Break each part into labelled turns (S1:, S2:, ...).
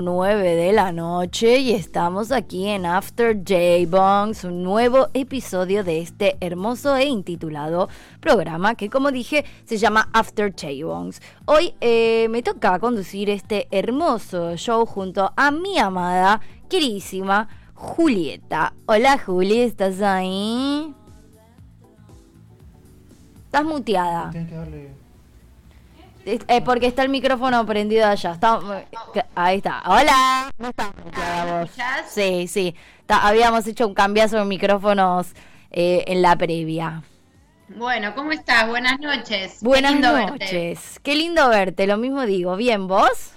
S1: Nueve de la noche y estamos aquí en After J-Bongs, un nuevo episodio de este hermoso e intitulado programa que como dije se llama After J-Bongs. Hoy eh, me toca conducir este hermoso show junto a mi amada, queridísima Julieta. Hola Juli, ¿estás ahí? Estás muteada. Eh, porque está el micrófono prendido allá. Está, ahí está. Hola. No está vos. Sí, sí. habíamos hecho un cambiazo de micrófonos eh, en la previa.
S2: Bueno, ¿cómo estás? Buenas noches.
S1: Buenas noches. Qué lindo verte. Lo mismo digo. ¿Bien vos?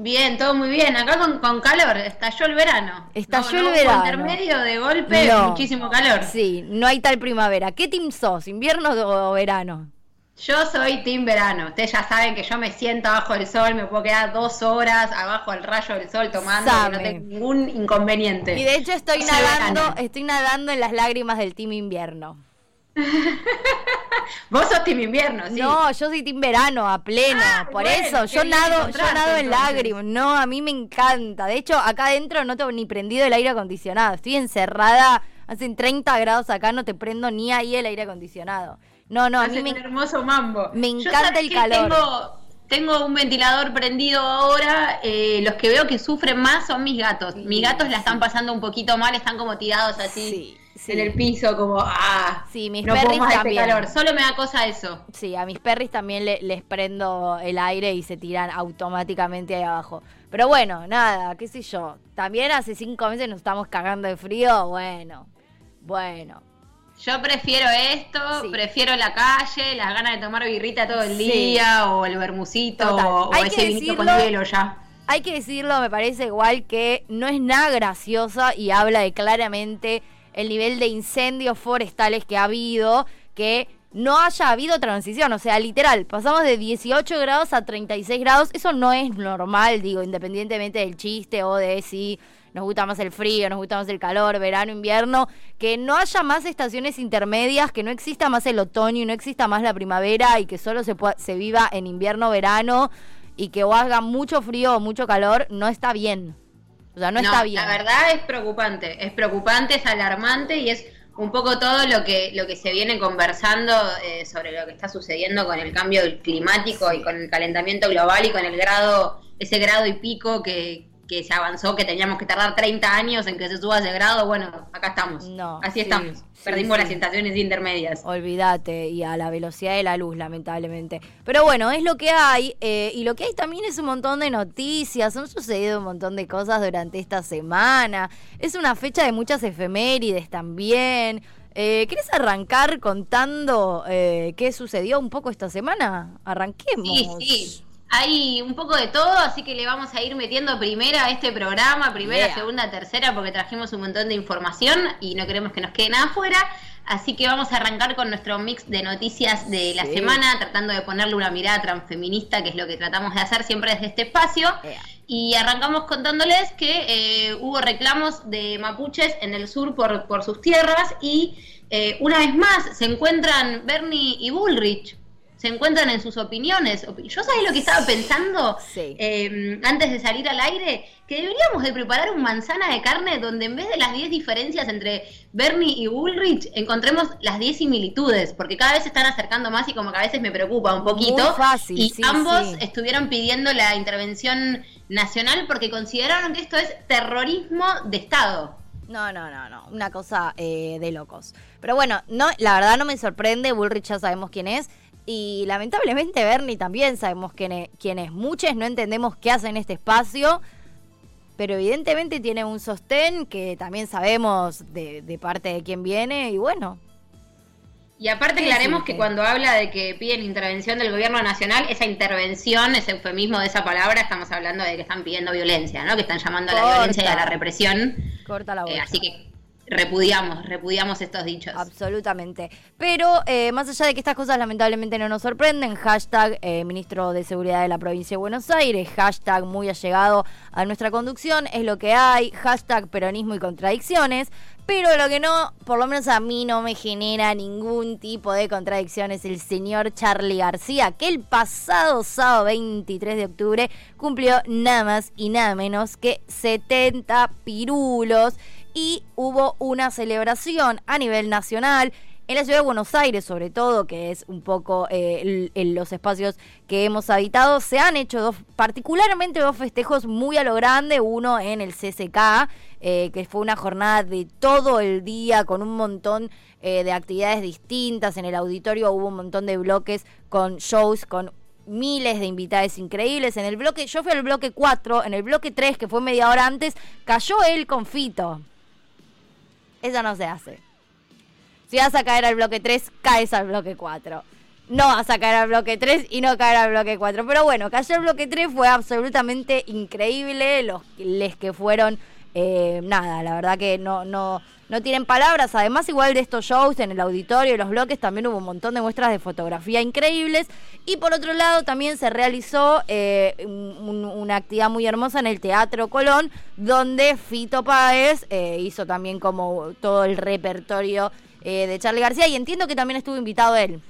S2: Bien, todo muy bien. Acá con, con calor, estalló el verano.
S1: Estalló el verano.
S2: intermedio de golpe, muchísimo calor.
S1: Sí, no hay tal primavera. ¿Qué team sos? ¿Invierno o verano?
S2: Yo soy team verano. Ustedes ya saben que yo me siento abajo del sol, me puedo quedar dos horas abajo del rayo del sol tomando y no tengo ningún inconveniente.
S1: Y de hecho estoy nadando, estoy nadando en las lágrimas del team invierno.
S2: Vos sos team invierno, sí.
S1: No, yo soy team verano a pleno. Ah, por eso, yo nado, yo nado en lágrimas. No, a mí me encanta. De hecho, acá adentro no tengo ni prendido el aire acondicionado. Estoy encerrada, hacen 30 grados acá, no te prendo ni ahí el aire acondicionado. No, no, a mí me,
S2: un hermoso mambo.
S1: Me encanta el calor.
S2: Tengo, tengo, un ventilador prendido ahora. Eh, los que veo que sufren más son mis gatos. mis gatos la están pasando un poquito mal, están como tirados así. En el piso, como, ah,
S1: sí, mis perris este también. calor.
S2: Solo me da cosa eso.
S1: Sí, a mis perris también les prendo el aire y se tiran automáticamente ahí abajo. Pero bueno, nada, qué sé yo. También hace cinco meses nos estamos cagando de frío. Bueno, bueno.
S2: Yo prefiero esto, prefiero la calle, las ganas de tomar birrita todo el día, o el bermucito, o, ese vinito con hielo ya.
S1: Hay que decirlo, me parece igual que no es nada graciosa y habla de claramente el nivel de incendios forestales que ha habido, que no haya habido transición, o sea, literal, pasamos de 18 grados a 36 grados, eso no es normal, digo, independientemente del chiste o de si nos gusta más el frío, nos gusta más el calor, verano, invierno, que no haya más estaciones intermedias, que no exista más el otoño y no exista más la primavera y que solo se, se viva en invierno, verano y que o haga mucho frío o mucho calor, no está bien. O sea, no, está bien.
S2: La verdad es preocupante, es preocupante, es alarmante y es un poco todo lo que lo que se viene conversando eh, sobre lo que está sucediendo con el cambio climático y con el calentamiento global y con el grado ese grado y pico que, que se avanzó, que teníamos que tardar 30 años en que se suba ese grado, bueno, acá estamos. No, Así estamos. Perdimos las estaciones intermedias.
S1: Olvídate, y a la velocidad de la luz, lamentablemente. Pero bueno, es lo que hay, eh, y lo que hay también es un montón de noticias, han sucedido un montón de cosas durante esta semana. Es una fecha de muchas efemérides también. Eh, ¿Querés arrancar contando eh, qué sucedió un poco esta semana? Arranquemos.
S2: Sí, sí. Hay un poco de todo, así que le vamos a ir metiendo primera a este programa, primera, segunda, tercera, porque trajimos un montón de información y no queremos que nos quede nada afuera. Así que vamos a arrancar con nuestro mix de noticias de la semana, tratando de ponerle una mirada transfeminista, que es lo que tratamos de hacer siempre desde este espacio. Y arrancamos contándoles que eh, hubo reclamos de mapuches en el sur por, por sus tierras y eh, una vez más se encuentran Bernie y Bullrich se encuentran en sus opiniones. Yo sabía lo que estaba pensando em, antes de salir al aire, que deberíamos de preparar un manzana de carne donde en vez de las 10 diferencias entre Bernie y Bullrich, encontremos las 10 similitudes, porque cada vez se están acercando más y como que a veces me preocupa un poquito.
S1: fácil,
S2: y ambos estuvieron pidiendo la intervención nacional porque consideraron que esto es terrorismo de Estado.
S1: No, no, no, no, una cosa eh, de locos. Pero bueno, no, la verdad no me sorprende, Bullrich ya sabemos quién es. Y lamentablemente Bernie también sabemos quién es, quién es. Muchos no entendemos qué hace en este espacio, pero evidentemente tiene un sostén que también sabemos de, parte de quién viene y bueno.
S2: Y aparte aclaremos que cuando habla de que piden intervención del gobierno nacional, esa intervención, ese eufemismo de esa palabra, estamos hablando de que están pidiendo violencia, ¿no? Que están llamando a la violencia y a la represión.
S1: Corta la voz.
S2: Eh, así que repudiamos, repudiamos estos dichos.
S1: Absolutamente. Pero eh, más allá de que estas cosas lamentablemente no nos sorprenden, hashtag eh, ministro de Seguridad de la provincia de Buenos Aires, hashtag muy allegado a nuestra conducción, es lo que hay, hashtag peronismo y contradicciones. Pero lo que no, por lo menos a mí no me genera ningún tipo de contradicción es el señor Charlie García, que el pasado sábado 23 de octubre cumplió nada más y nada menos que 70 pirulos y hubo una celebración a nivel nacional en la ciudad de Buenos Aires, sobre todo, que es un poco eh, los espacios que hemos habitado, se han hecho dos, particularmente dos festejos muy a lo grande, uno en el CCK, eh, que fue una jornada de todo el día con un montón eh, de actividades distintas, en el auditorio hubo un montón de bloques con shows, con miles de invitados increíbles. En el bloque, yo fui al bloque 4, en el bloque 3, que fue media hora antes, cayó el confito. Eso no se hace. Si vas a caer al bloque 3, caes al bloque 4. No vas a caer al bloque 3 y no caer al bloque 4. Pero bueno, caer al bloque 3 fue absolutamente increíble. Los les que fueron, eh, nada, la verdad que no, no, no tienen palabras. Además, igual de estos shows en el auditorio y los bloques, también hubo un montón de muestras de fotografía increíbles. Y por otro lado, también se realizó eh, una actividad muy hermosa en el Teatro Colón, donde Fito Páez eh, hizo también como todo el repertorio eh, de Charlie García. Y entiendo que también estuvo invitado él.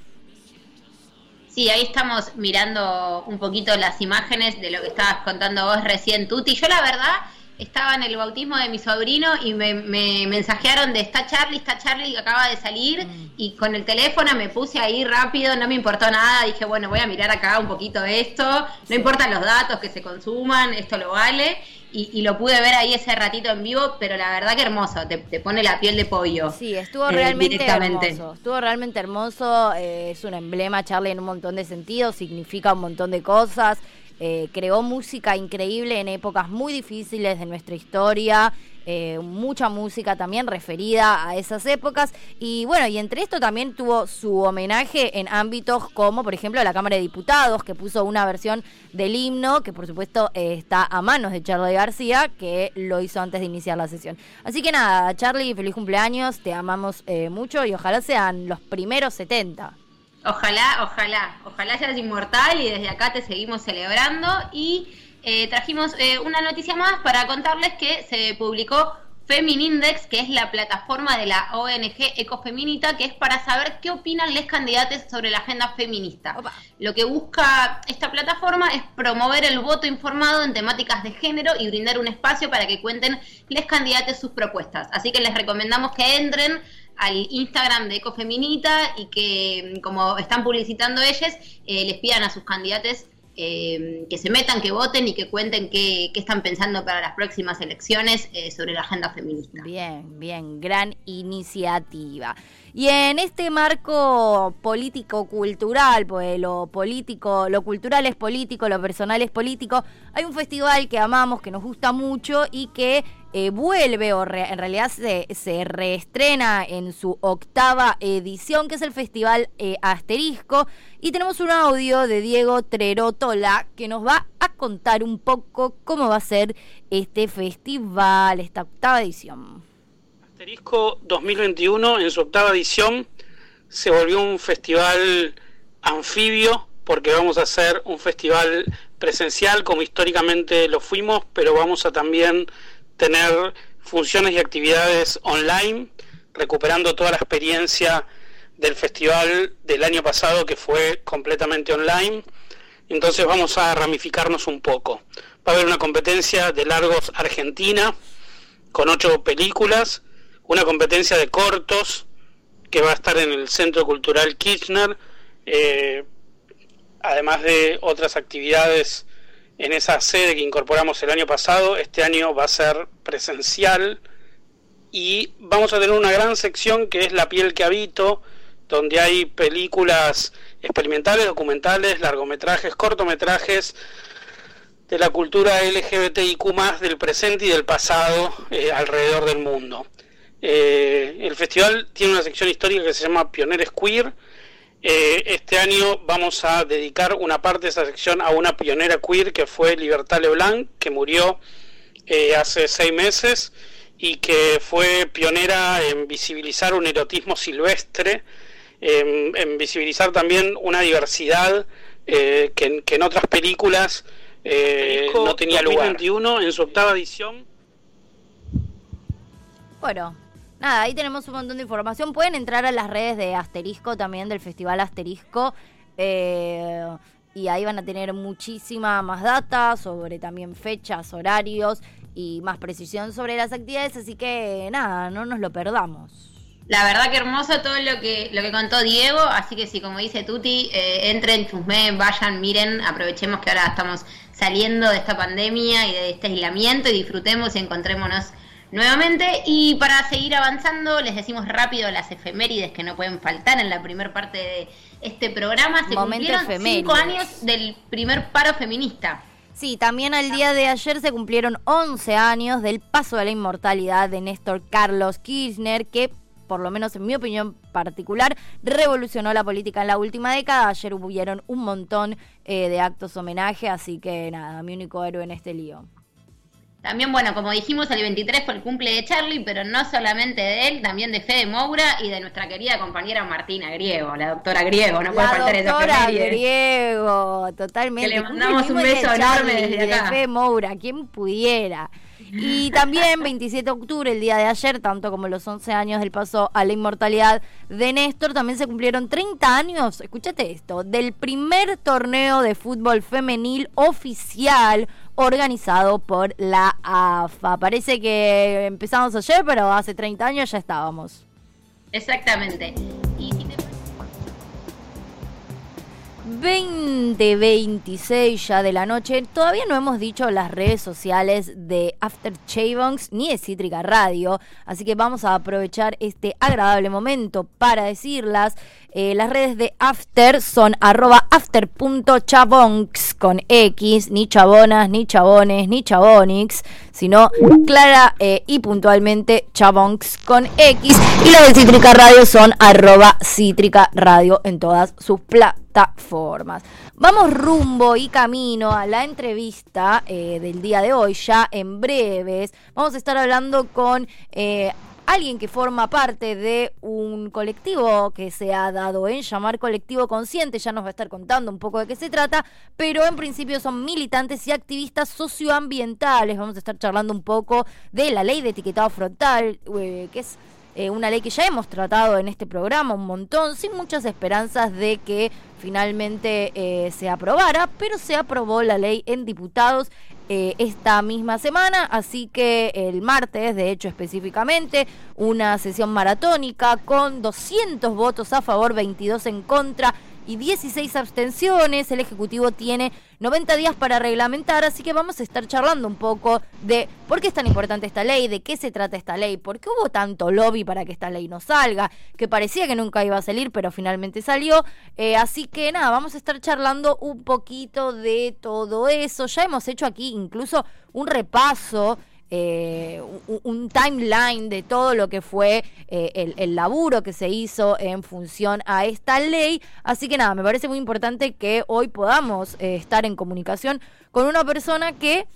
S2: Sí, ahí estamos mirando un poquito las imágenes de lo que estabas contando vos recién, Tuti. Yo la verdad estaba en el bautismo de mi sobrino y me, mensajearon de está Charlie, está Charlie que acaba de salir mm. y con el teléfono me puse ahí rápido, no me importó nada, dije bueno voy a mirar acá un poquito de esto, no importan los datos que se consuman, esto lo vale y, lo pude ver ahí ese ratito en vivo, pero la verdad que hermoso, te, pone la piel de pollo.
S1: Sí, estuvo eh, realmente hermoso, estuvo realmente hermoso, eh, es un emblema Charlie en un montón de sentidos, significa un montón de cosas. Eh, creó música increíble en épocas muy difíciles de nuestra historia, eh, mucha música también referida a esas épocas y bueno, y entre esto también tuvo su homenaje en ámbitos como por ejemplo la Cámara de Diputados que puso una versión del himno que por supuesto eh, está a manos de Charlie García que lo hizo antes de iniciar la sesión. Así que nada, Charlie, feliz cumpleaños, te amamos mucho y ojalá sean los primeros 70.
S2: Ojalá, ojalá, ojalá seas inmortal y desde acá te seguimos celebrando. Y eh, trajimos eh, una noticia más para contarles que se publicó Feminindex, que es la plataforma de la ONG Ecofeminita, que es para saber qué opinan los candidatos sobre la agenda feminista. Lo que busca esta plataforma es promover el voto informado en temáticas de género y brindar un espacio para que cuenten los candidatos sus propuestas. Así que les recomendamos que entren al Instagram de Ecofeminita y que, como están publicitando ellos, eh, les pidan a sus candidatos eh, que se metan, que voten y que cuenten qué, están pensando para las próximas elecciones eh, sobre la agenda feminista.
S1: Bien, bien, gran iniciativa. Y en este marco político-cultural, pues lo político, lo cultural es político, lo personal es político, hay un festival que amamos, que nos gusta mucho y que eh, vuelve o en realidad se, se, reestrena en su octava edición, que es el Festival eh, Asterisco. Y tenemos un audio de Diego Trerotola que nos va a contar un poco cómo va a ser este festival, esta octava edición.
S3: Asterisco 2021, en su octava edición, se volvió un festival anfibio porque vamos a hacer un festival presencial como históricamente lo fuimos, pero vamos a también tener funciones y actividades online, recuperando toda la experiencia del festival del año pasado que fue completamente online. Entonces vamos a ramificarnos un poco. Va a haber una competencia de largos Argentina con ocho películas, una competencia de cortos que va a estar en el Centro Cultural Kirchner, eh, además de otras actividades en esa sede que incorporamos el año pasado. Este año va a ser presencial y vamos a tener una gran sección que es La piel que habito, donde hay películas experimentales, documentales, largometrajes, cortometrajes de la cultura LGBTIQ del presente y del pasado eh, alrededor del mundo. Eh, el festival tiene una sección histórica que se llama Pioneres Queer, eh, este año vamos a dedicar una parte de esa sección a una pionera queer que fue Libertad Leblanc, que murió eh, hace seis meses y que fue pionera en visibilizar un erotismo silvestre, en, visibilizar también una diversidad eh, que, en otras películas eh, no tenía 2021, lugar. en su octava edición.
S1: Bueno, nada, ahí tenemos un montón de información. Pueden entrar a las redes de Asterisco también, del Festival Asterisco. Eh, y ahí van a tener muchísima más data sobre también fechas, horarios y más precisión sobre las actividades, así que nada, no nos lo perdamos.
S2: La verdad que hermoso todo lo que lo que contó Diego, así que sí, como dice Tuti, eh, entren, chusmen, vayan, miren, aprovechemos que ahora estamos saliendo de esta pandemia y de este aislamiento y disfrutemos y encontrémonos nuevamente. Y para seguir avanzando, les decimos rápido las efemérides que no pueden faltar en la primera parte de este programa. Se cumplieron cinco años del primer paro feminista.
S1: Sí, también al día de ayer se cumplieron 11 años del paso de la inmortalidad de Néstor Carlos Kirchner, que por lo menos en mi opinión particular, revolucionó la política en la última década. Ayer hubieron un montón eh, de actos homenaje, así que nada, mi único héroe en este lío.
S2: También, bueno, como dijimos, el 23 fue el cumple de Charlie, pero no solamente de él, también de Fede Moura y de nuestra querida compañera Martina Griego, la doctora Griego, no puede faltar esa
S1: doctora Griego, totalmente.
S2: Que le mandamos un beso enorme desde acá.
S1: De Fede Moura, quien pudiera. Y también 27 de octubre, el día de ayer, tanto como los 11 años del paso a la inmortalidad de Néstor, también se cumplieron 30 años, escúchate esto, del primer torneo de fútbol femenil oficial organizado por la AFA. Parece que empezamos ayer, pero hace 30 años ya estábamos.
S2: Exactamente.
S1: 20.26 ya de la noche. Todavía no hemos dicho las redes sociales de After Chavongs ni de Cítrica Radio, así que vamos a aprovechar este agradable momento para decirlas. Eh, las redes de After son arroba after.chabonks con X, ni chabonas, ni chabones, ni chabonix, sino clara eh, y puntualmente chabonks con X. Y las de Cítrica Radio son arroba Cítrica Radio en todas sus plataformas. Vamos rumbo y camino a la entrevista eh, del día de hoy, ya en breves. Vamos a estar hablando con alguien que forma parte de un colectivo que se ha dado en llamar colectivo consciente, ya nos va a estar contando un poco de qué se trata, pero en principio son militantes y activistas socioambientales. Vamos a estar charlando un poco de la ley de etiquetado frontal, eh, que es eh, una ley que ya hemos tratado en este programa un montón, sin muchas esperanzas de que finalmente eh, se aprobara, pero se aprobó la ley en diputados eh, esta misma semana, así que el martes, de hecho específicamente, una sesión maratónica con 200 votos a favor, 22 en contra y 16 abstenciones. El Ejecutivo tiene 90 días para reglamentar, así que vamos a estar charlando un poco de por qué es tan importante esta ley, de qué se trata esta ley, por qué hubo tanto lobby para que esta ley no salga, que parecía que nunca iba a salir, pero finalmente salió. Eh, así que nada, vamos a estar charlando un poquito de todo eso. Ya hemos hecho aquí incluso un repaso eh, un, timeline de todo lo que fue eh, el, laburo que se hizo en función a esta ley. Así que nada, me parece muy importante que hoy podamos eh, estar en comunicación con una persona que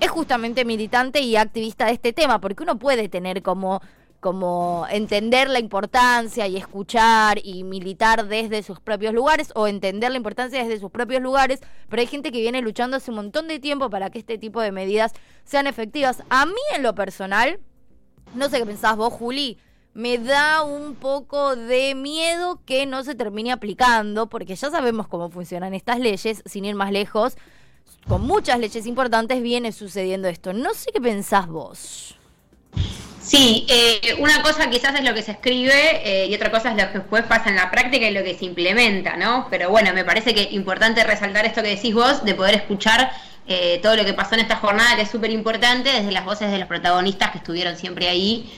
S1: es justamente militante y activista de este tema, porque uno puede tener como como entender la importancia y escuchar y militar desde sus propios lugares o entender la importancia desde sus propios lugares, pero hay gente que viene luchando hace un montón de tiempo para que este tipo de medidas sean efectivas. A mí en lo personal, no sé qué pensás vos, Juli, me da un poco de miedo que no se termine aplicando, porque ya sabemos cómo funcionan estas leyes, sin ir más lejos, con muchas leyes importantes viene sucediendo esto. No sé qué pensás vos.
S2: Sí, eh, una cosa quizás es lo que se escribe eh, y otra cosa es lo que después pasa en la práctica y lo que se implementa, ¿no? Pero bueno, me parece que es importante resaltar esto que decís vos, de poder escuchar eh, todo lo que pasó en esta jornada, que es súper importante, desde las voces de los protagonistas que estuvieron siempre ahí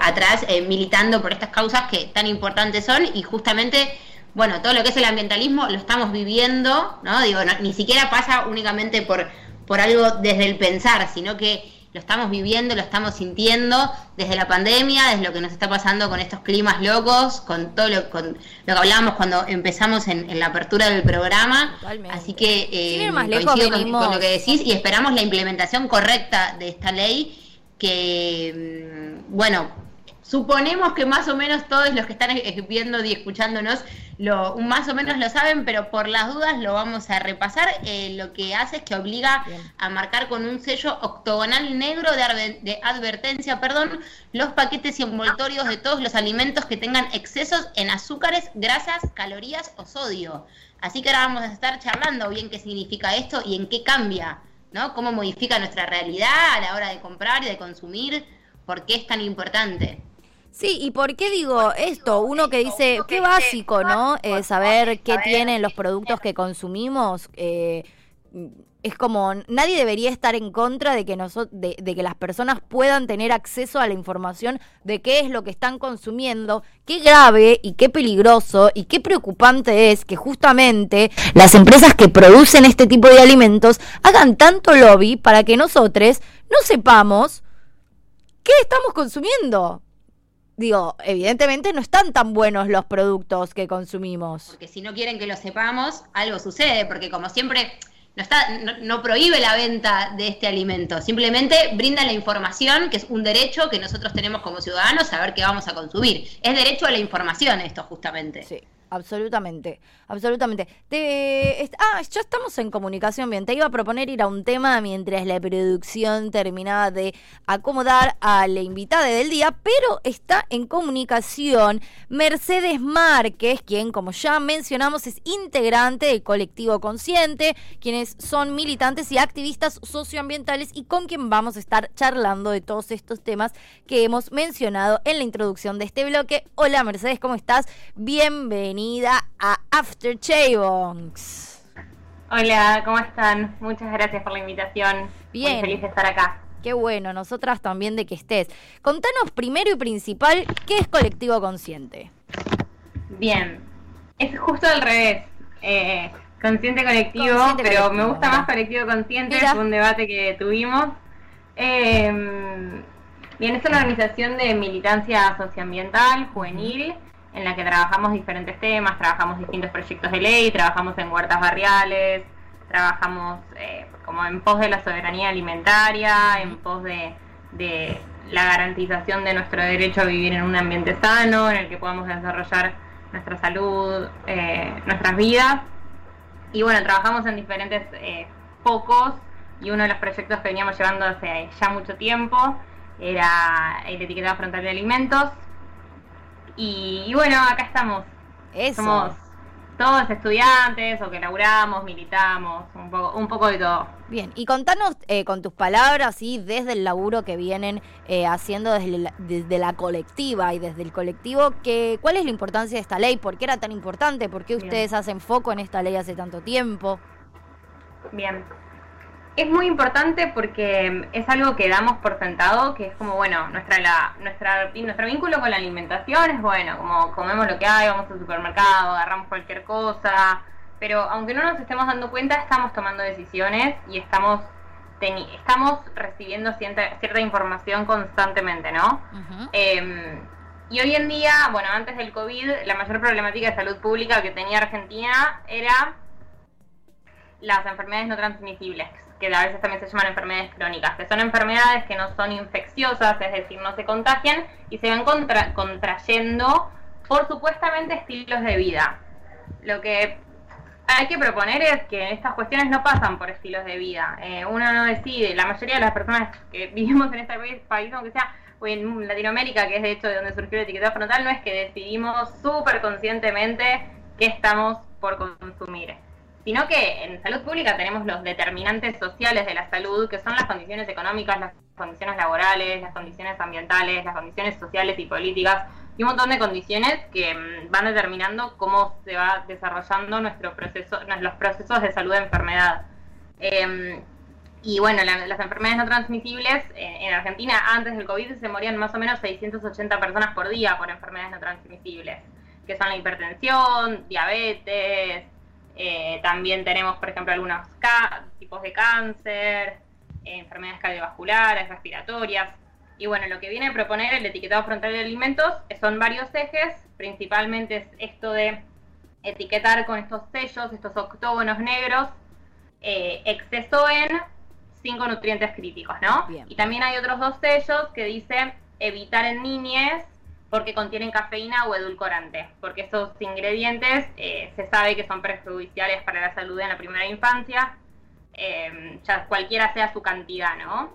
S2: atrás, militando por estas causas que tan importantes son y justamente bueno, todo lo que es el ambientalismo lo estamos viviendo, ¿no? Digo, ni siquiera pasa únicamente por, por algo desde el pensar, sino que lo estamos viviendo, lo estamos sintiendo desde la pandemia, desde lo que nos está pasando con estos climas locos, con todo lo, con lo que hablábamos cuando empezamos en, la apertura del programa. Así que
S1: eh, más lejos,
S2: con, lo que decís y esperamos la implementación correcta de esta ley que, mm, bueno, suponemos que más o menos todos los que están viendo y escuchándonos lo, más o menos lo saben, pero por las dudas lo vamos a repasar. Eh, lo que hace es que obliga a marcar con un sello octogonal negro de, de, advertencia, perdón, los paquetes y envoltorios de todos los alimentos que tengan excesos en azúcares, grasas, calorías o sodio. Así que ahora vamos a estar charlando bien qué significa esto y en qué cambia, ¿no? Cómo modifica nuestra realidad a la hora de comprar y de consumir, por qué es tan importante.
S1: Sí, ¿y por qué digo esto? Uno que dice, qué básico, ¿no? Eh, saber qué tienen los productos que consumimos. Eh, es como, nadie debería estar en contra de que, de, de, que las personas puedan tener acceso a la información de qué es lo que están consumiendo. Qué grave y qué peligroso y qué preocupante es que justamente las empresas que producen este tipo de alimentos hagan tanto lobby para que nosotros no sepamos qué estamos consumiendo digo, evidentemente no están tan buenos los productos que consumimos.
S2: Porque si no quieren que lo sepamos, algo sucede, porque como siempre no, está, no, prohíbe la venta de este alimento, simplemente brinda la información, que es un derecho que nosotros tenemos como ciudadanos, saber qué vamos a consumir. Es derecho a la información esto justamente.
S1: Sí. Absolutamente, absolutamente. Te, ah, ya estamos en comunicación bien. Te iba a proponer ir a un tema mientras la producción terminaba de acomodar a la invitada del día, pero está en comunicación Mercedes Márquez, quien, como ya mencionamos, es integrante del colectivo Consciente, quienes son militantes y activistas socioambientales y con quien vamos a estar charlando de todos estos temas que hemos mencionado en la introducción de este bloque. Hola Mercedes, ¿cómo estás? Bienvenida a After Chavongs.
S4: Hola, ¿cómo están? Muchas gracias por la invitación. Bien. Muy feliz de estar acá.
S1: Qué bueno, nosotras también de que estés. Contanos primero y principal, ¿qué es Colectivo Consciente?
S4: Bien, es justo al revés. Eh, consciente colectivo, pero me gusta más colectivo consciente, es un debate que tuvimos. Eh, bien, es una organización de militancia socioambiental, juvenil, en la que trabajamos diferentes temas, trabajamos distintos proyectos de ley, trabajamos en huertas barriales, trabajamos eh, como en pos de la soberanía alimentaria, en pos de, la garantización de nuestro derecho a vivir en un ambiente sano, en el que podamos desarrollar nuestra salud, eh, nuestras vidas. Y bueno, trabajamos en diferentes eh, focos y uno de los proyectos que veníamos llevando hace ya mucho tiempo era el etiquetado frontal de alimentos, y, bueno, acá estamos. Somos todos estudiantes o que laburamos, militamos, un poco, un poco de todo.
S1: Bien, y contanos eh, con tus palabras y desde el laburo que vienen eh, haciendo desde la, desde la, colectiva y desde el colectivo, que, ¿cuál es la importancia de esta ley? ¿Por qué era tan importante? ¿Por qué ustedes hacen foco en esta ley hace tanto tiempo?
S4: Bien, es muy importante porque es algo que damos por sentado, que es como, bueno, nuestra, la, nuestra, nuestro vínculo con la alimentación es bueno, como comemos lo que hay, vamos al supermercado, agarramos cualquier cosa, pero aunque no nos estemos dando cuenta, estamos tomando decisiones y estamos, estamos recibiendo cierta, cierta información constantemente, ¿no? Em, y hoy en día, bueno, antes del COVID, la mayor problemática de salud pública que tenía Argentina era las enfermedades no transmisibles que a veces también se llaman enfermedades crónicas, que son enfermedades que no son infecciosas, es decir, no se contagian y se van contrayendo por supuestamente estilos de vida. Lo que hay que proponer es que estas cuestiones no pasan por estilos de vida. Eh, uno no decide, la mayoría de las personas que vivimos en este país, aunque sea o en Latinoamérica, que es de hecho de donde surgió la etiqueta frontal, no es que decidimos súper conscientemente qué estamos por consumir sino que en salud pública tenemos los determinantes sociales de la salud, que son las condiciones económicas, las condiciones laborales, las condiciones ambientales, las condiciones sociales y políticas, y un montón de condiciones que mm, van determinando cómo se va desarrollando nuestro proceso, los procesos de salud de enfermedad. Em, y bueno, las enfermedades no transmisibles, en Argentina antes del COVID se morían más o menos 680 personas por día por enfermedades no transmisibles, que son la hipertensión, diabetes, eh, también tenemos, por ejemplo, algunos tipos de cáncer, eh, enfermedades cardiovasculares, respiratorias. Y bueno, lo que viene a proponer el etiquetado frontal de alimentos son varios ejes, principalmente es esto de etiquetar con estos sellos, estos octógonos negros, eh, exceso en, cinco nutrientes críticos, ¿no? Y también hay otros dos sellos que dicen evitar en niñez porque contienen cafeína o edulcorante, porque esos ingredientes eh, se sabe que son perjudiciales para la salud en la primera infancia, eh, ya cualquiera sea su cantidad, ¿no?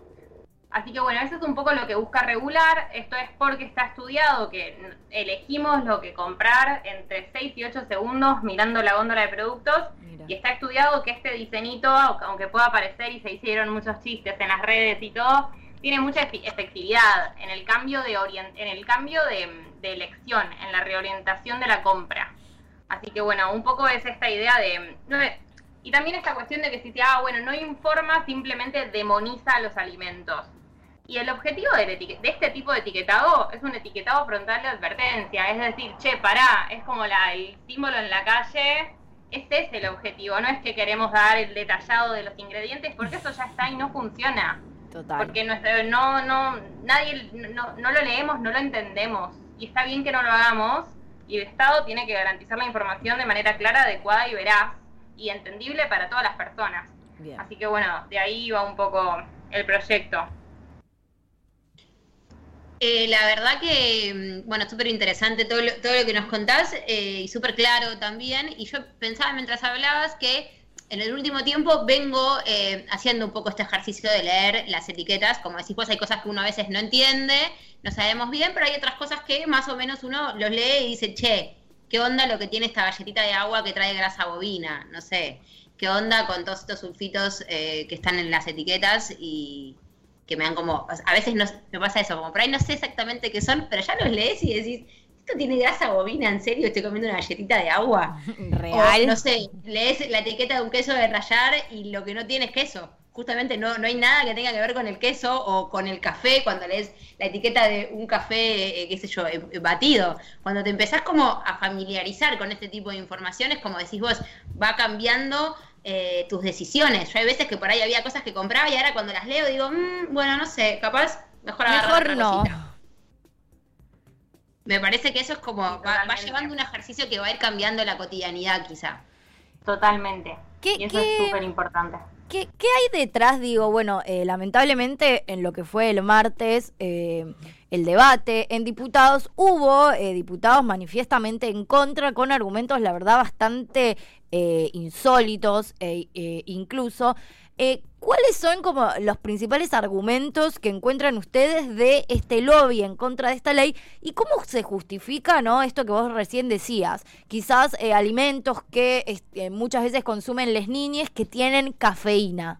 S4: Así que bueno, eso es un poco lo que busca regular. Esto es porque está estudiado que elegimos lo que comprar entre 6 y 8 segundos mirando la góndola de productos. Y está estudiado que este diseñito, aunque pueda aparecer y se hicieron muchos chistes en las redes y todo, tiene mucha efectividad en el cambio de en el cambio de, elección, en la reorientación de la compra. Así que bueno, un poco es esta idea de y también esta cuestión de que si te ah, bueno, no informa, simplemente demoniza los alimentos. Y el objetivo de, de, este tipo de etiquetado es un etiquetado frontal de advertencia, es decir, che, pará, es como la, el símbolo en la calle, ese es el objetivo, no es que queremos dar el detallado de los ingredientes, porque eso ya está y no funciona. Total. Porque nuestro, no, no, nadie, no, no lo leemos, no lo entendemos. Y está bien que no lo hagamos, y el Estado tiene que garantizar la información de manera clara, adecuada y veraz, y entendible para todas las personas. Así que bueno, de ahí va un poco el proyecto.
S2: Eh, la verdad que, mm, bueno, súper interesante todo lo, todo lo que nos contás eh, y súper claro también. Y yo pensaba mientras hablabas que en el último tiempo vengo eh, haciendo un poco este ejercicio de leer las etiquetas. Como decís pues hay cosas que uno a veces no entiende, no sabemos bien, pero hay otras cosas que más o menos uno los lee y dice, che, ¿qué onda lo que tiene esta galletita de agua que trae grasa bovina? No sé, ¿qué onda con todos estos sulfitos que están en las etiquetas y que me dan como, a veces no, me pasa eso, como por ahí no sé exactamente qué son, pero ya los lees y decís, ¿esto tiene grasa bovina? ¿En serio estoy comiendo una galletita de agua?
S1: Real.
S2: no sé, lees la etiqueta de un queso de rayar y lo que no tiene es queso. Justamente no, no hay nada que tenga que ver con el queso o con el café cuando lees la etiqueta de un café, eh, qué sé yo, eh, batido. Cuando te empezás como a familiarizar con este tipo de informaciones, como decís vos, va cambiando eh, tus decisiones. Yo hay veces que por ahí había cosas que compraba y ahora cuando las leo digo, mm, bueno, no sé, capaz mejor
S1: Mejor no.
S2: Me parece que eso es como, va, llevando un ejercicio que va a ir cambiando la cotidianidad quizá.
S4: Totalmente. y eso es súper importante.
S1: ¿Qué, hay detrás? Digo, bueno, eh, lamentablemente en lo que fue el martes, eh, el debate en diputados, hubo diputados manifiestamente en contra con argumentos, la verdad, bastante eh, insólitos e, eh, incluso. Eh, ¿Cuáles son como los principales argumentos que encuentran ustedes de este lobby en contra de esta ley y cómo se justifica, no, esto que vos recién decías, quizás alimentos que este, muchas veces consumen las niñas que tienen cafeína?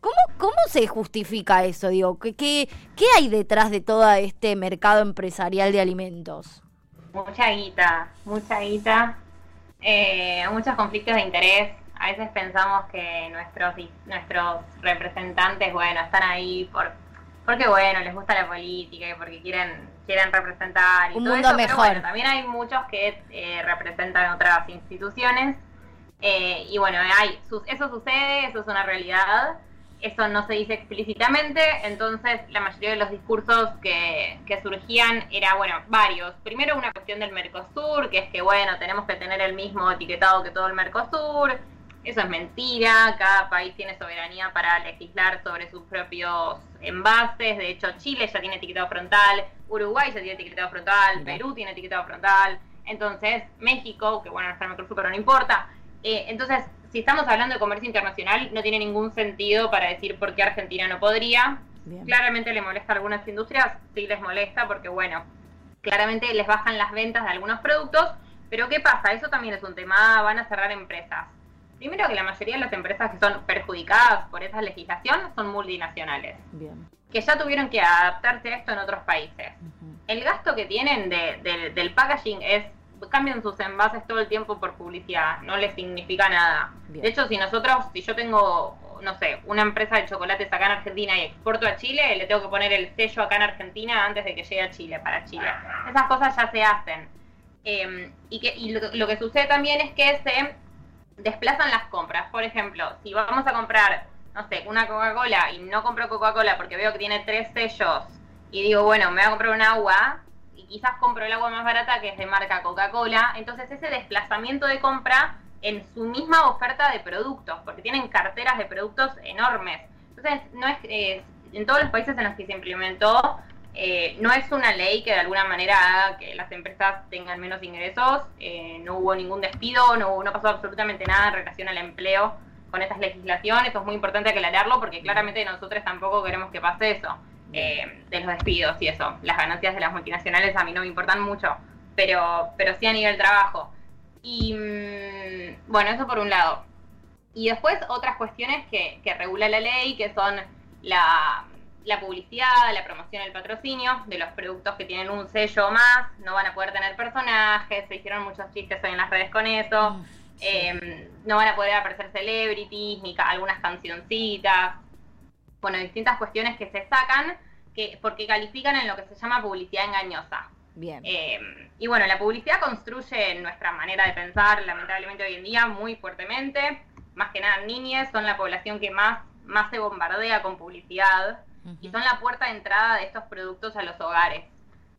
S1: ¿Cómo, ¿Cómo se justifica eso? Digo, ¿qué, qué, qué hay detrás de todo este mercado empresarial de alimentos?
S4: Mucha guita, mucha guita eh, muchos conflictos de interés. A veces pensamos que nuestros nuestros representantes, bueno, están ahí por porque bueno, les gusta la política y porque quieren quieren representar y
S1: un mundo mejor.
S4: también hay muchos que eh, representan otras instituciones eh, y bueno, hay eso sucede, eso es una realidad eso no se dice explícitamente, entonces la mayoría de los discursos que, surgían era, bueno, varios. Primero una cuestión del Mercosur, que es que, bueno, tenemos que tener el mismo etiquetado que todo el Mercosur. Eso es mentira, cada país tiene soberanía para legislar sobre sus propios envases. De hecho, Chile ya tiene etiquetado frontal, Uruguay ya tiene etiquetado frontal, Perú tiene etiquetado frontal. Entonces, México, que bueno, no está en el Mercosur, pero no importa. Eh, entonces, si estamos hablando de comercio internacional, no tiene ningún sentido para decir por qué Argentina no podría. Claramente le molesta a algunas industrias, sí les molesta porque, bueno, claramente les bajan las ventas de algunos productos, pero ¿qué pasa? Eso también es un tema, van a cerrar empresas. Primero que la mayoría de las empresas que son perjudicadas por esa legislación son multinacionales, que ya tuvieron que adaptarse a esto en otros países. El gasto que tienen del packaging es cambian sus envases todo el tiempo por publicidad, no les significa nada. De hecho, si nosotros, si yo tengo, no sé, una empresa de chocolates acá en Argentina y exporto a Chile, le tengo que poner el sello acá en Argentina antes de que llegue a Chile, para Chile. Esas cosas ya se hacen. Em, y que, y lo, que sucede también es que se desplazan las compras. Por ejemplo, si vamos a comprar, no sé, una Coca-Cola y no compro Coca-Cola porque veo que tiene tres sellos y digo, bueno, me voy a comprar un agua, y quizás compro el agua más barata que es de marca Coca-Cola, entonces ese desplazamiento de compra en su misma oferta de productos, porque tienen carteras de productos enormes. Entonces, no es, eh, en todos los países en los que se implementó, eh, no es una ley que de alguna manera haga que las empresas tengan menos ingresos, eh, no hubo ningún despido, no, no pasó absolutamente nada en relación al empleo con estas legislaciones, eso es muy importante aclararlo porque claramente nosotros tampoco queremos que pase eso, de los despidos y eso, las ganancias de las multinacionales a mí no me importan mucho, pero, pero sí a nivel trabajo. Y mm, bueno, eso por un lado. Y después otras cuestiones que, que regula la ley, que son la, la publicidad, la promoción, el patrocinio de los productos que tienen un sello o más, no van a poder tener personajes, se hicieron muchos chistes hoy en las redes con eso, em, no van a poder aparecer celebrities, ni algunas cancioncitas, bueno, distintas cuestiones que se sacan que, porque califican en lo que se llama publicidad engañosa.
S1: Bien.
S4: Em, y bueno, la publicidad construye nuestra manera de pensar, lamentablemente hoy en día, muy fuertemente. Más que nada, niñas son la población que más, más se bombardea con publicidad y son la puerta de entrada de estos productos a los hogares.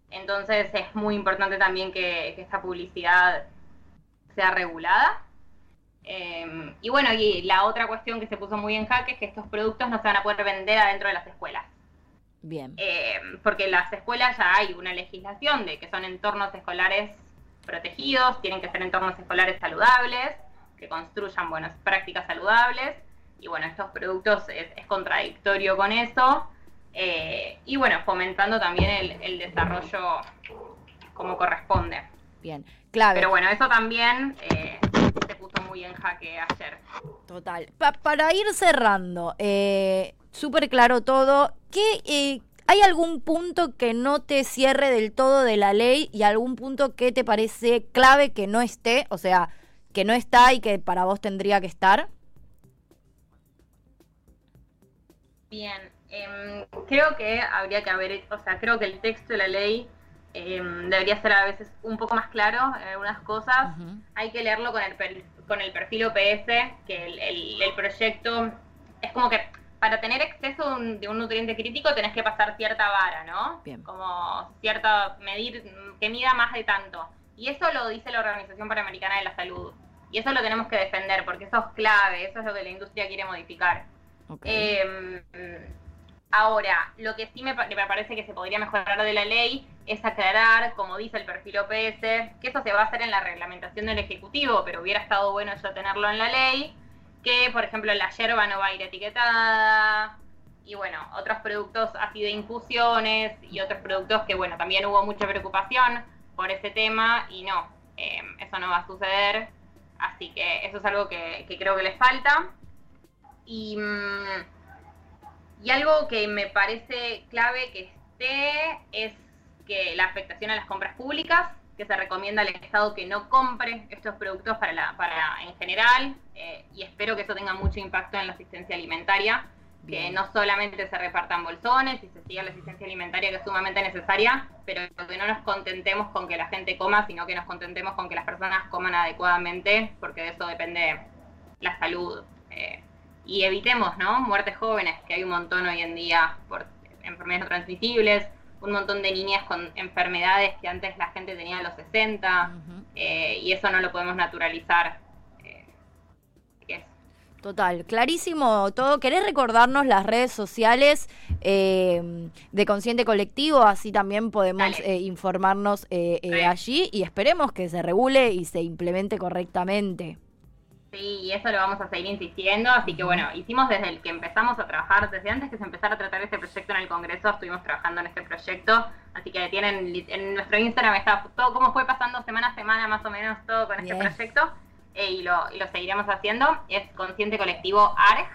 S4: Entonces es muy importante también que, esta publicidad sea regulada. Em, y bueno, y la otra cuestión que se puso muy en jaque es que estos productos no se van a poder vender adentro de las escuelas.
S1: Bien.
S4: Eh, porque en las escuelas ya hay una legislación de que son entornos escolares protegidos, tienen que ser entornos escolares saludables, que construyan buenas prácticas saludables. Y bueno, estos productos es, contradictorio con eso. Eh, y bueno, fomentando también el, desarrollo como corresponde.
S1: Bien, claro.
S4: Pero bueno, eso también eh, se puso muy en jaque ayer.
S1: Total. para ir cerrando, eh, súper claro todo. ¿Qué, eh, ¿Hay algún punto que no te cierre del todo de la ley y algún punto que te parece clave que no esté? O sea, que no está y que para vos tendría que estar.
S4: Bien, em, creo que habría que haber, o sea, creo que el texto de la ley em, debería ser a veces un poco más claro en algunas cosas. Hay que leerlo con el, con el perfil OPS, que el, el proyecto es como que para tener exceso de un, nutriente crítico tenés que pasar cierta vara, ¿no?
S1: Bien.
S4: Como cierta, medir, que mida más de tanto. Y eso lo dice la Organización Panamericana de la Salud. Y eso lo tenemos que defender, porque eso es clave, eso es lo que la industria quiere modificar. Em, ahora, lo que sí me, me, parece que se podría mejorar de la ley es aclarar, como dice el perfil OPS, que eso se va a hacer en la reglamentación del Ejecutivo, pero hubiera estado bueno ya tenerlo en la ley que, por ejemplo, la yerba no va a ir etiquetada, y bueno, otros productos así de infusiones y otros productos que, bueno, también hubo mucha preocupación por ese tema y no, em, eso no va a suceder, así que eso es algo que, creo que les falta. Y, mm, y algo que me parece clave que esté es que la afectación a las compras públicas, que se recomienda al Estado que no compre estos productos para, la, para en general eh, y espero que eso tenga mucho impacto en la asistencia alimentaria, que no solamente se repartan bolsones y se siga la asistencia alimentaria que es sumamente necesaria, pero que no nos contentemos con que la gente coma, sino que nos contentemos con que las personas coman adecuadamente, porque de eso depende la salud. Eh, y evitemos, ¿no? Muertes jóvenes, que hay un montón hoy en día por enfermedades no transmisibles, un montón de niñas con enfermedades que antes la gente tenía a los 60 eh, y eso no lo podemos naturalizar.
S1: Eh, Total, clarísimo todo. ¿Querés recordarnos las redes sociales eh, de Consciente Colectivo? Así también podemos informarnos allí y esperemos que se regule y se implemente correctamente.
S4: Sí, y eso lo vamos a seguir insistiendo. Así que bueno, hicimos desde el que empezamos a trabajar, desde antes que se empezara a tratar este proyecto en el Congreso, estuvimos trabajando en este proyecto. Así que tienen en nuestro Instagram está todo cómo fue pasando semana a semana más o menos todo con este proyecto. Eh, y, lo, y lo seguiremos haciendo. Es Consciente Colectivo ARG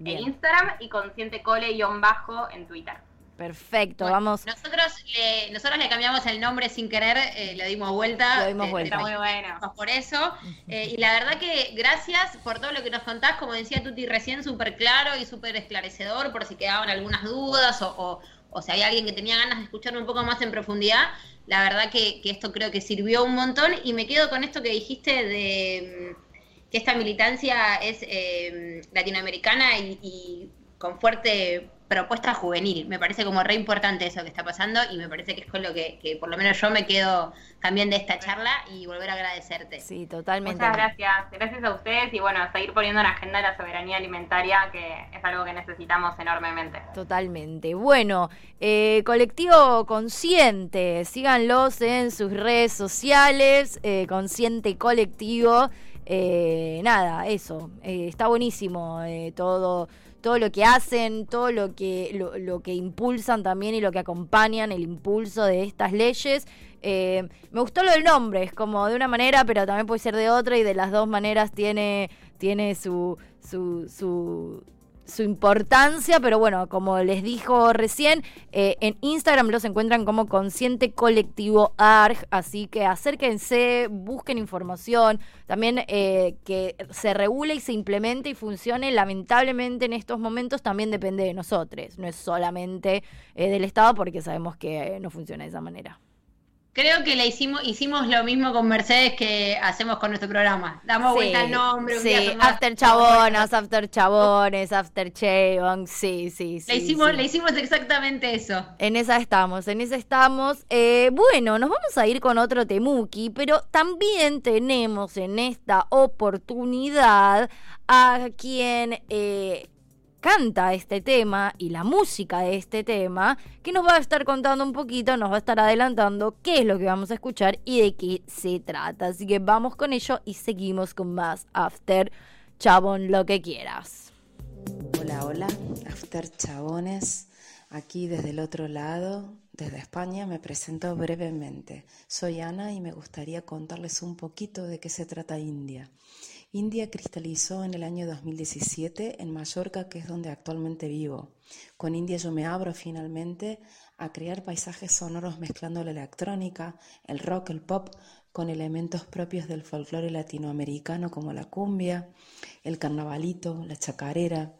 S4: en Instagram y Consciente Cole-bajo en Twitter.
S1: Perfecto, vamos.
S2: Nosotros le, nosotros le cambiamos el nombre sin querer, eh, le dimos vuelta.
S1: Lo dimos vuelta.
S2: Está muy bueno. Por eso. Eh, y la verdad que gracias por todo lo que nos contás. Como decía Tuti recién, súper claro y súper esclarecedor, por si quedaban algunas dudas o, o, si hay alguien que tenía ganas de escucharme un poco más en profundidad. La verdad que, que, esto creo que sirvió un montón. Y me quedo con esto que dijiste de mm, que esta militancia es eh, latinoamericana y, y con fuerte propuesta juvenil. Me parece como re importante eso que está pasando y me parece que es con lo que, que por lo menos yo me quedo también de esta charla y volver a agradecerte.
S1: Sí, totalmente.
S4: Muchas gracias. Gracias a ustedes y bueno, seguir poniendo en agenda la soberanía alimentaria, que es algo que necesitamos enormemente.
S1: Totalmente. Bueno, eh, colectivo consciente, síganlos en sus redes sociales, eh, consciente colectivo. Eh, nada, eso, eh, está buenísimo eh, todo todo lo que hacen, todo lo que, lo, lo, que impulsan también y lo que acompañan el impulso de estas leyes. Eh, me gustó lo del nombre, es como de una manera, pero también puede ser de otra y de las dos maneras tiene, tiene su, su, su, su importancia, pero bueno, como les dijo recién, eh, en Instagram los encuentran como Consciente Colectivo ARG, así que acérquense, busquen información, también eh, que se regule y se implemente y funcione, lamentablemente en estos momentos también depende de nosotros, no es solamente eh, del Estado porque sabemos que no funciona de esa manera.
S2: Creo que le hicimos, hicimos lo mismo con Mercedes que hacemos con nuestro programa. Damos sí, vuelta al nombre. Un
S1: sí, día after chabonas, after chabones, after chabon, sí, sí, sí.
S2: Le hicimos,
S1: sí.
S2: le hicimos exactamente eso.
S1: En esa estamos, en esa estamos. Eh, bueno, nos vamos a ir con otro temuki, pero también tenemos en esta oportunidad a quien... Eh, canta este tema y la música de este tema, que nos va a estar contando un poquito, nos va a estar adelantando qué es lo que vamos a escuchar y de qué se trata. Así que vamos con ello y seguimos con más After Chabón, lo que quieras.
S5: Hola, hola, After Chabones, aquí desde el otro lado, desde España, me presento brevemente. Soy Ana y me gustaría contarles un poquito de qué se trata India. India cristalizó en el año 2017 en Mallorca, que es donde actualmente vivo. Con India yo me abro finalmente a crear paisajes sonoros mezclando la electrónica, el rock, el pop, con elementos propios del folclore latinoamericano como la cumbia, el carnavalito, la chacarera.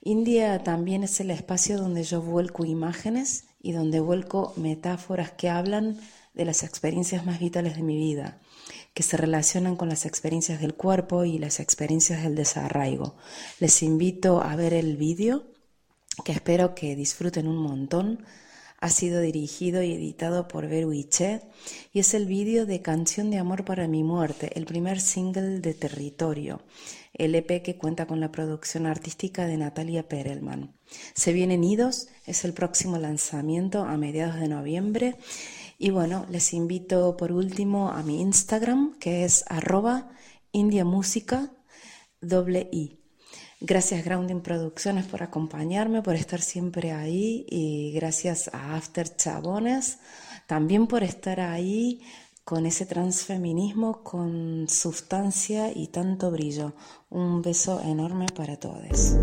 S5: India también es el espacio donde yo vuelco imágenes y donde vuelco metáforas que hablan de las experiencias más vitales de mi vida que se relacionan con las experiencias del cuerpo y las experiencias del desarraigo. Les invito a ver el vídeo, que espero que disfruten un montón. Ha sido dirigido y editado por Veru Iche y es el vídeo de Canción de Amor para mi muerte, el primer single de Territorio, el EP que cuenta con la producción artística de Natalia Perelman. Se vienen idos, es el próximo lanzamiento a mediados de noviembre y bueno, les invito por último a mi Instagram, que es arroba indiamúsica doble i. Gracias Grounding Producciones por acompañarme, por estar siempre ahí y gracias a After Chabones también por estar ahí con ese transfeminismo con sustancia y tanto brillo. Un beso enorme para todos.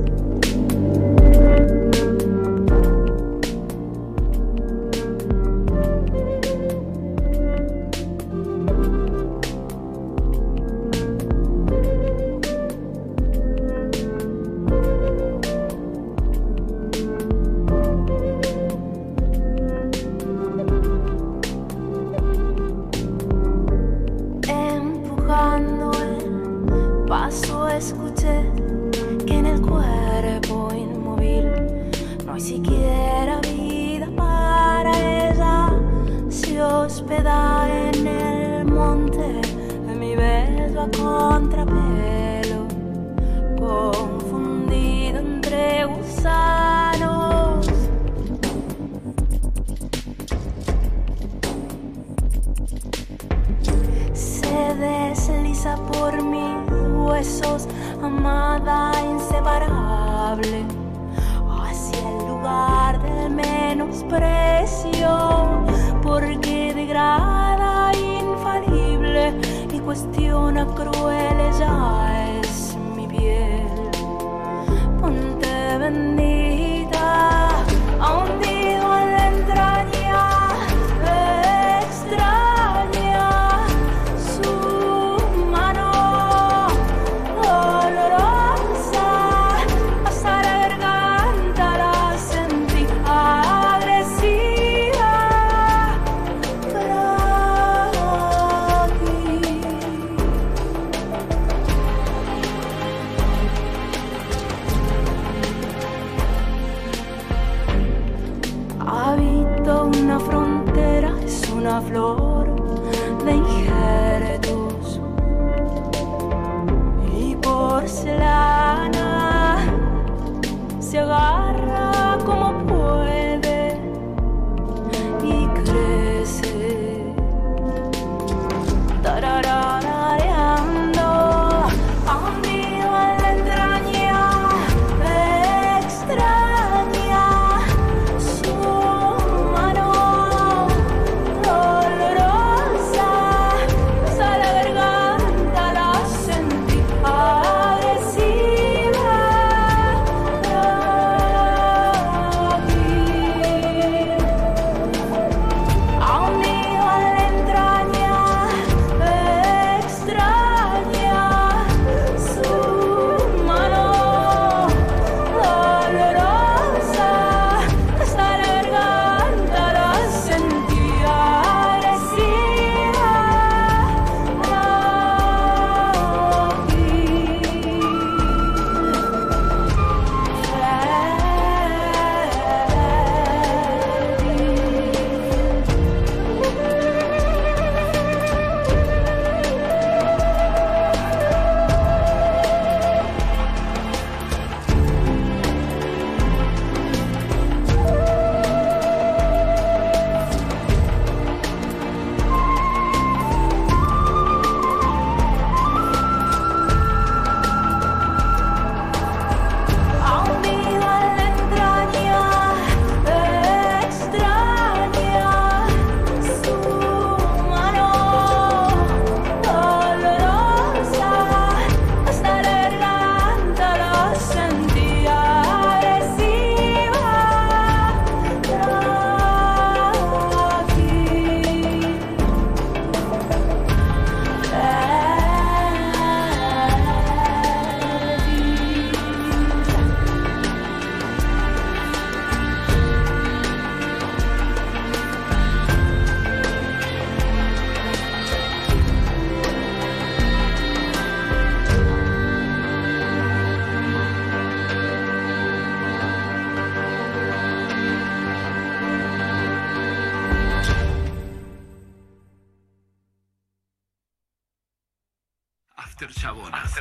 S6: After Chabonas.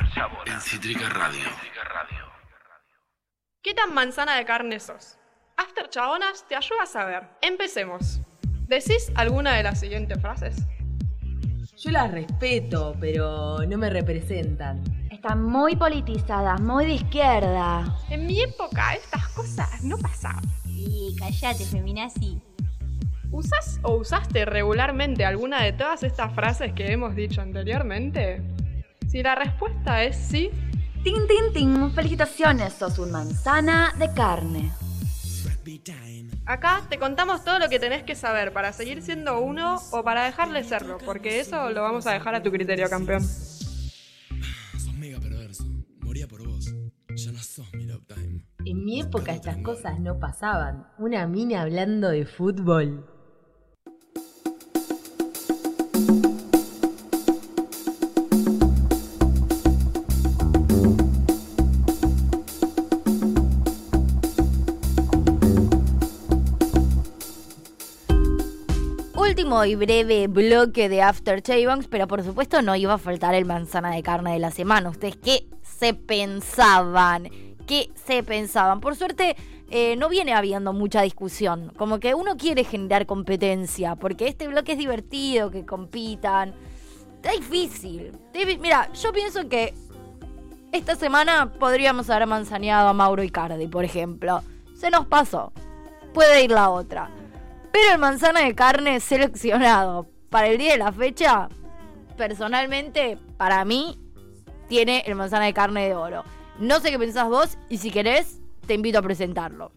S6: En Cítrica Radio.
S7: ¿Qué tan manzana de carne sos? After Chabonas te ayuda a saber. Empecemos. ¿Decís alguna de las siguientes frases?
S8: Yo las respeto, pero no me representan.
S1: Están muy politizadas, muy de izquierda.
S7: En mi época estas cosas no pasaban.
S9: Y callate, feminazi.
S7: ¿Usás o usaste regularmente alguna de todas estas frases que hemos dicho anteriormente? Si la respuesta es sí,
S1: Tin, tin, tin. Felicitaciones, sos un manzana de carne.
S7: acá te contamos todo lo que tenés que saber para seguir siendo uno o para dejar de serlo, porque eso lo vamos a dejar a tu criterio, campeón.
S6: Sos mega perverso. Moría por vos. Ya no sos mi love time.
S8: En mi época estas cosas no pasaban. Una mina hablando de fútbol.
S1: Y breve bloque de After Chabanks, pero por supuesto no iba a faltar el manzana de carne de la semana. ¿Ustedes qué se pensaban? ¿Qué se pensaban? Por suerte eh, no viene habiendo mucha discusión. Como que uno quiere generar competencia, porque este bloque es divertido, que compitan. Está difícil. Mira, yo pienso que esta semana podríamos haber manzaneado a Mauro Icardi, por ejemplo. Se nos pasó. Puede ir la otra. Pero el manzana de carne seleccionado para el día de la fecha, personalmente, para mí, tiene el manzana de carne de oro. No sé qué pensás vos y si querés, te invito a presentarlo.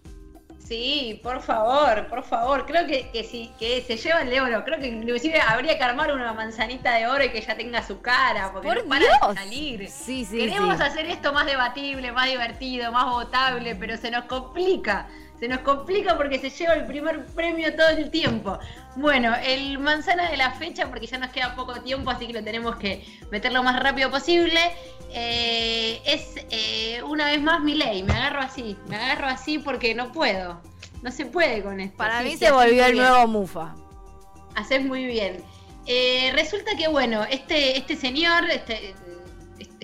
S2: Sí, por favor, por favor. Creo que, que sí, que se lleva el de oro. Creo que inclusive habría que armar una manzanita de oro y que ya tenga su cara, porque
S1: ¡Por
S2: no para
S1: Dios!
S2: de salir.
S1: Sí, sí,
S2: Queremos
S1: sí.
S2: hacer esto más debatible, más divertido, más votable, pero se nos complica. Se nos complica porque se lleva el primer premio todo el tiempo. Bueno, el manzana de la fecha, porque ya nos queda poco tiempo, así que lo tenemos que meter lo más rápido posible. eh, es eh, una vez más mi ley. Me agarro así, me agarro así porque no puedo. No se puede con esto.
S1: Para mí se volvió el nuevo Mufa.
S2: Haces muy bien. Eh, resulta que, bueno, este, este señor, este,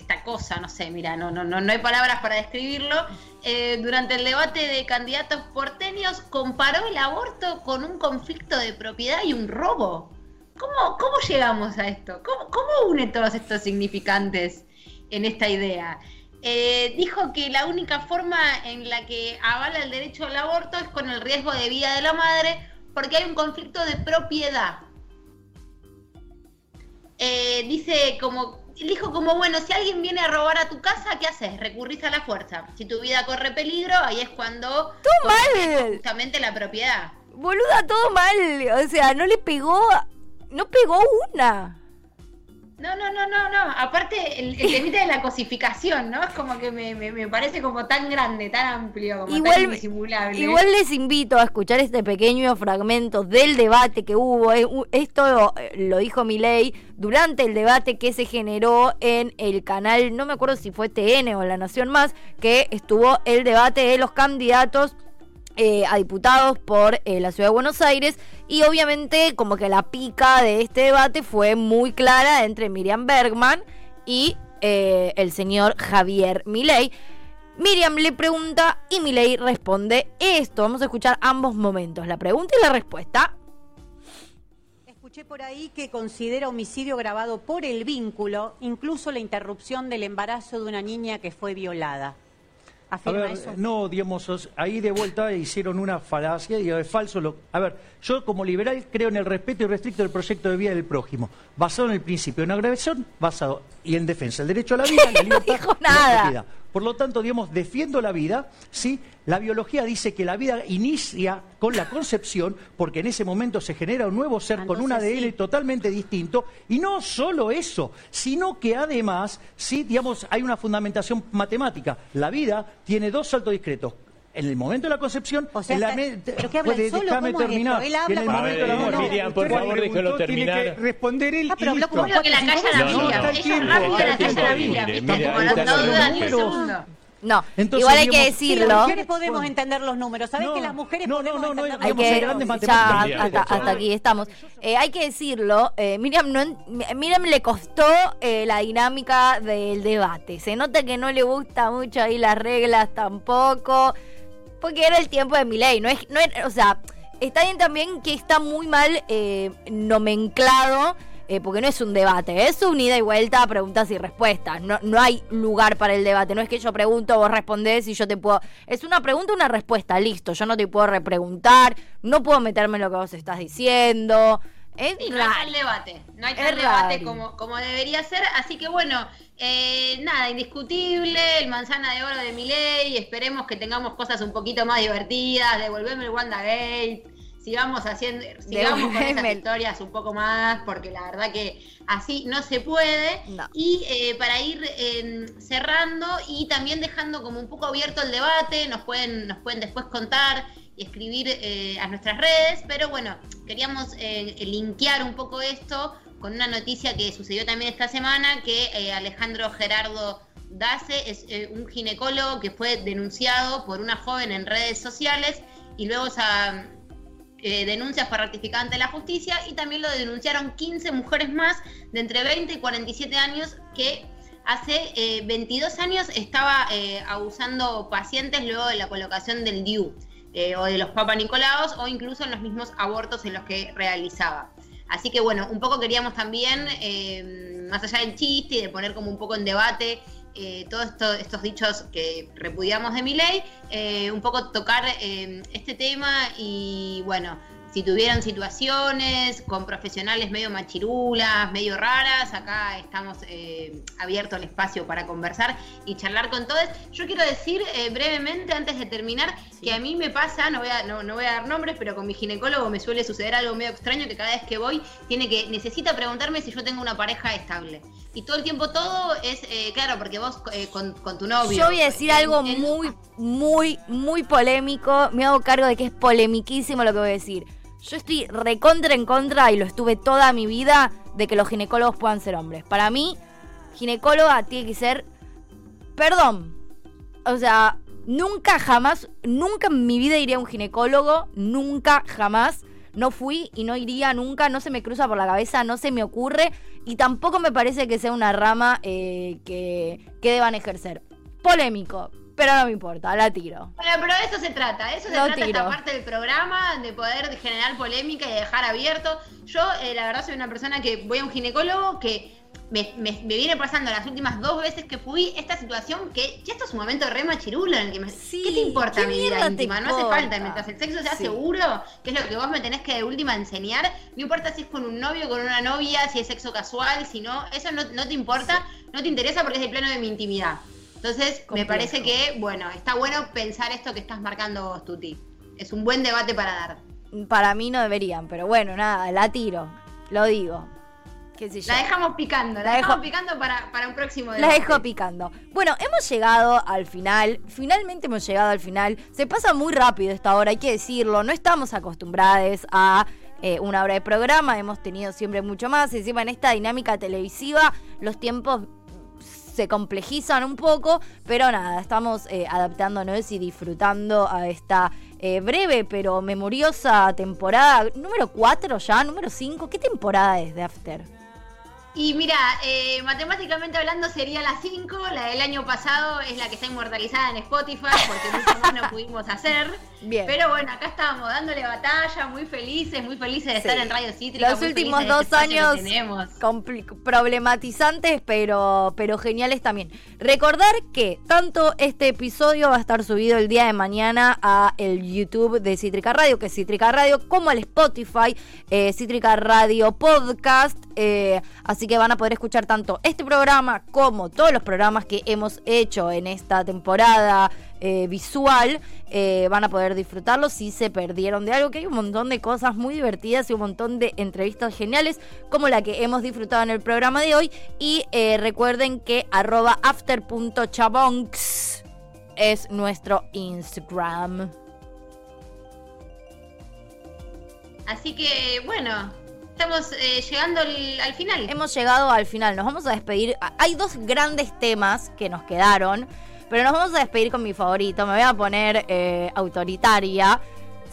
S2: esta cosa, no sé, mira, no, no, no, no hay palabras para describirlo. eh, durante el debate de candidatos porteños, comparó el aborto con un conflicto de propiedad y un robo. ¿Cómo, cómo llegamos a esto? ¿Cómo, cómo une todos estos significantes en esta idea? Eh, dijo que la única forma en la que avala el derecho al aborto es con el riesgo de vida de la madre, porque hay un conflicto de propiedad. Eh, dice como, dijo como, bueno, si alguien viene a robar a tu casa, ¿qué haces? Recurrís a la fuerza. Si tu vida corre peligro, ahí es cuando
S1: ¡Todo mal!
S2: justamente la propiedad.
S1: Boluda, todo mal. O sea, no le pegó. No pegó una.
S2: No, no, no, no, no. Aparte, el, el temita de la cosificación, ¿no? Es como que me, me- me parece como tan grande, tan amplio, como tan
S1: Igual,
S2: indisimulable.
S1: igual les invito a escuchar este pequeño fragmento del debate que hubo. Esto eh, lo dijo Milei durante el debate que se generó en el canal, no me acuerdo si fue TN o La Nación Más, que estuvo el debate de los candidatos eh, a diputados por eh, la ciudad de Buenos Aires y obviamente como que la pica de este debate fue muy clara entre Miriam Bergman y eh, el señor Javier Milei. Miriam le pregunta y Milei responde esto. Vamos a escuchar ambos momentos, la pregunta y la respuesta.
S10: Escuché por ahí que considera homicidio grabado por el vínculo, incluso la interrupción del embarazo de una niña que fue violada.
S11: A
S10: ¿Afirma
S11: ver,
S10: eso?
S11: no, digamos, os- ahí de vuelta hicieron una falacia y es falso. Lo, a ver, yo como liberal creo en el respeto y restricto del proyecto de vida del prójimo, basado en el principio de una agresión, basado y en defensa del derecho a la vida, la libertad y la
S1: nada.
S11: Por lo tanto, digamos, defiendo la vida, ¿sí? La biología dice que la vida inicia con la concepción, porque en ese momento se genera un nuevo ser con un ADN
S10: sí.
S11: totalmente distinto, y no solo eso, sino que además, sí, digamos, hay una fundamentación matemática. La vida tiene dos saltos discretos. En el momento de la concepción,
S10: sea,
S11: en la
S10: ¿pero qué habla solo?
S11: déjame
S10: ¿Cómo es
S11: terminar.
S10: esto? Él habla
S11: en el
S10: con-
S11: momento de la muerte-
S12: Miriam, por favor, déjelo
S11: tiene
S12: terminar.
S11: que responder él
S10: Ah, pero
S11: y
S10: habló como
S2: que la calla la
S12: No, no,
S2: Biblia.
S12: está el
S2: Ella
S12: tiempo,
S2: rápido
S12: está
S2: la Biblia. No no.
S1: No,
S11: Entonces,
S1: igual hay que
S11: digamos,
S10: las
S1: decirlo.
S10: mujeres podemos entender los números. ¿Sabés que las mujeres
S11: no,
S10: podemos
S11: no, no,
S10: entender
S11: no,
S1: Hay
S10: los
S1: que, ya hasta, hasta aquí estamos. Eh, hay que decirlo, eh, Miriam, no, Miriam le costó eh, la dinámica del debate. Se nota que no le gusta mucho ahí las reglas tampoco, porque era el tiempo de mi ley. No es, no es- o sea, está bien también que está muy mal eh, nomenclado. eh, porque no es un debate, es un ida y vuelta, preguntas y respuestas. No, no hay lugar para el debate. No es que yo pregunto, vos respondés y yo te puedo. Es una pregunta, una respuesta, listo. Yo no te puedo repreguntar, no puedo meterme en lo que vos estás diciendo. Es
S2: Sí, no hay tal debate, no hay tal debate como, como debería ser, así que bueno, eh, nada, indiscutible, el manzana de oro de Miley, esperemos que tengamos cosas un poquito más divertidas, devolveme el WandaGate, sigamos haciendo, sigamos con esas historias un poco más, porque la verdad que así no se puede,
S1: No.
S2: y eh, para ir eh, cerrando y también dejando como un poco abierto el debate, nos pueden, nos pueden después contar y escribir eh, a nuestras redes, pero bueno, queríamos linkear un poco esto con una noticia que sucedió también esta semana, que eh, Alejandro Gerardo Dace es eh, un ginecólogo que fue denunciado por una joven en redes sociales y luego esa eh, denuncia fue ratificada ante la justicia y también lo denunciaron 15 mujeres más de entre 20 y 47 años que hace eh, 22 años estaba eh, abusando pacientes luego de la colocación del DIU eh, o de los Papa Nicolaos o incluso en los mismos abortos en los que realizaba. Así que bueno, un poco queríamos también, eh, más allá del chiste y de poner como un poco en debate eh, todos esto- estos dichos que repudiamos de mi ley, eh, un poco tocar este tema y bueno, si tuvieron situaciones con profesionales medio machirulas, medio raras, acá estamos eh, abierto el espacio para conversar y charlar con todos. Yo quiero decir eh, brevemente, antes de terminar, que a mí me pasa, no voy, a, no, no voy a dar nombres, pero con mi ginecólogo me suele suceder algo medio extraño que cada vez que voy tiene que necesita preguntarme si yo tengo una pareja estable. Y todo el tiempo todo es, eh, claro, porque vos eh, con, con tu novio...
S1: Yo voy a decir algo muy, muy, muy polémico. Me hago cargo de que es polemiquísimo lo que voy a decir. Yo estoy recontra en contra y lo estuve toda mi vida de que los ginecólogos puedan ser hombres. Para mí, ginecóloga tiene que ser. Perdón. O sea, nunca jamás, nunca en mi vida iría a un ginecólogo. Nunca jamás. No fui y no iría nunca. No se me cruza por la cabeza, no se me ocurre. Y tampoco me parece que sea una rama eh, que, que deban ejercer. Polémico. Pero no me importa, la tiro.
S2: Bueno, pero de eso se trata, eso se trata esta
S1: tiro.
S2: parte del programa, de poder generar polémica y de dejar abierto. Yo, eh, la verdad, soy una persona que voy a un ginecólogo que me, me- me viene pasando las últimas dos veces que fui esta situación que ya esto es un momento re machirulo en el que me... ¿Qué te importa
S1: ¿qué
S2: mi vida íntima? No hace falta, mientras el sexo sea
S1: Sí.
S2: seguro, que es lo que vos me tenés que de última enseñar, no importa si es con un novio, con una novia, si es sexo casual, si no, eso no, no te importa, no te interesa porque es el plano de mi intimidad. Entonces, me parece que, bueno, está bueno pensar esto que estás marcando vos, Tuti. Es un buen debate para dar.
S1: Para mí no deberían, pero bueno, nada, la tiro. Lo digo. ¿Qué sé yo?
S2: La dejamos picando, la,
S1: La dejo-
S2: dejamos picando para, para un próximo
S1: La
S2: debate.
S1: dejo picando. Bueno, hemos llegado al final. Finalmente hemos llegado al final. Se pasa muy rápido esta hora, hay que decirlo. No estamos acostumbrados a eh, una hora de programa. Hemos tenido siempre mucho más. Encima en esta dinámica televisiva, los tiempos se complejizan un poco, pero nada, estamos eh, adaptándonos y disfrutando a esta eh, breve pero memoriosa temporada. Número 4 ya, número 5. ¿Qué temporada es de After?
S2: Y mira, eh, matemáticamente hablando sería la 5, la del año pasado es la que está inmortalizada en Spotify porque mucho más no pudimos hacer.
S1: Bien.
S2: Pero bueno, acá estábamos dándole batalla, muy felices, muy felices de estar en Radio Cítrica.
S1: Los últimos
S2: de
S1: dos
S2: este
S1: años problematizantes, pero, pero geniales también. Recordar que tanto este episodio va a estar subido el día de mañana a el YouTube de Cítrica Radio, que es Cítrica Radio, como al Spotify, eh, Cítrica Radio Podcast. eh, así que van a poder escuchar tanto este programa como todos los programas que hemos hecho en esta temporada eh, visual. eh, van a poder disfrutarlo si se perdieron de algo, que hay un montón de cosas muy divertidas y un montón de entrevistas geniales como la que hemos disfrutado en el programa de hoy. Y eh, recuerden que arroba after.chabonks es nuestro Instagram.
S2: Así que bueno, estamos eh, llegando al, al final.
S1: Hemos llegado al final, nos vamos a despedir. Hay dos grandes temas que nos quedaron. Pero nos vamos a despedir con mi favorito. Me voy a poner eh, autoritaria.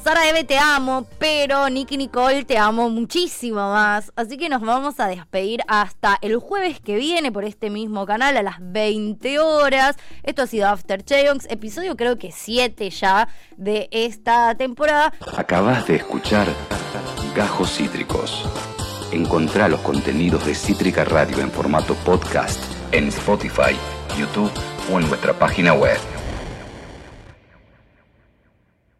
S1: Sara Eve te amo, pero Nicky Nicole te amo muchísimo más. Así que nos vamos a despedir hasta el jueves que viene por este mismo canal a las 20 horas. Esto ha sido After Cheongs, episodio creo que 7 ya de esta temporada.
S13: Acabas de escuchar Gajos Cítricos. Encontrá los contenidos de Cítrica Radio en formato podcast en Spotify, YouTube o en nuestra página web.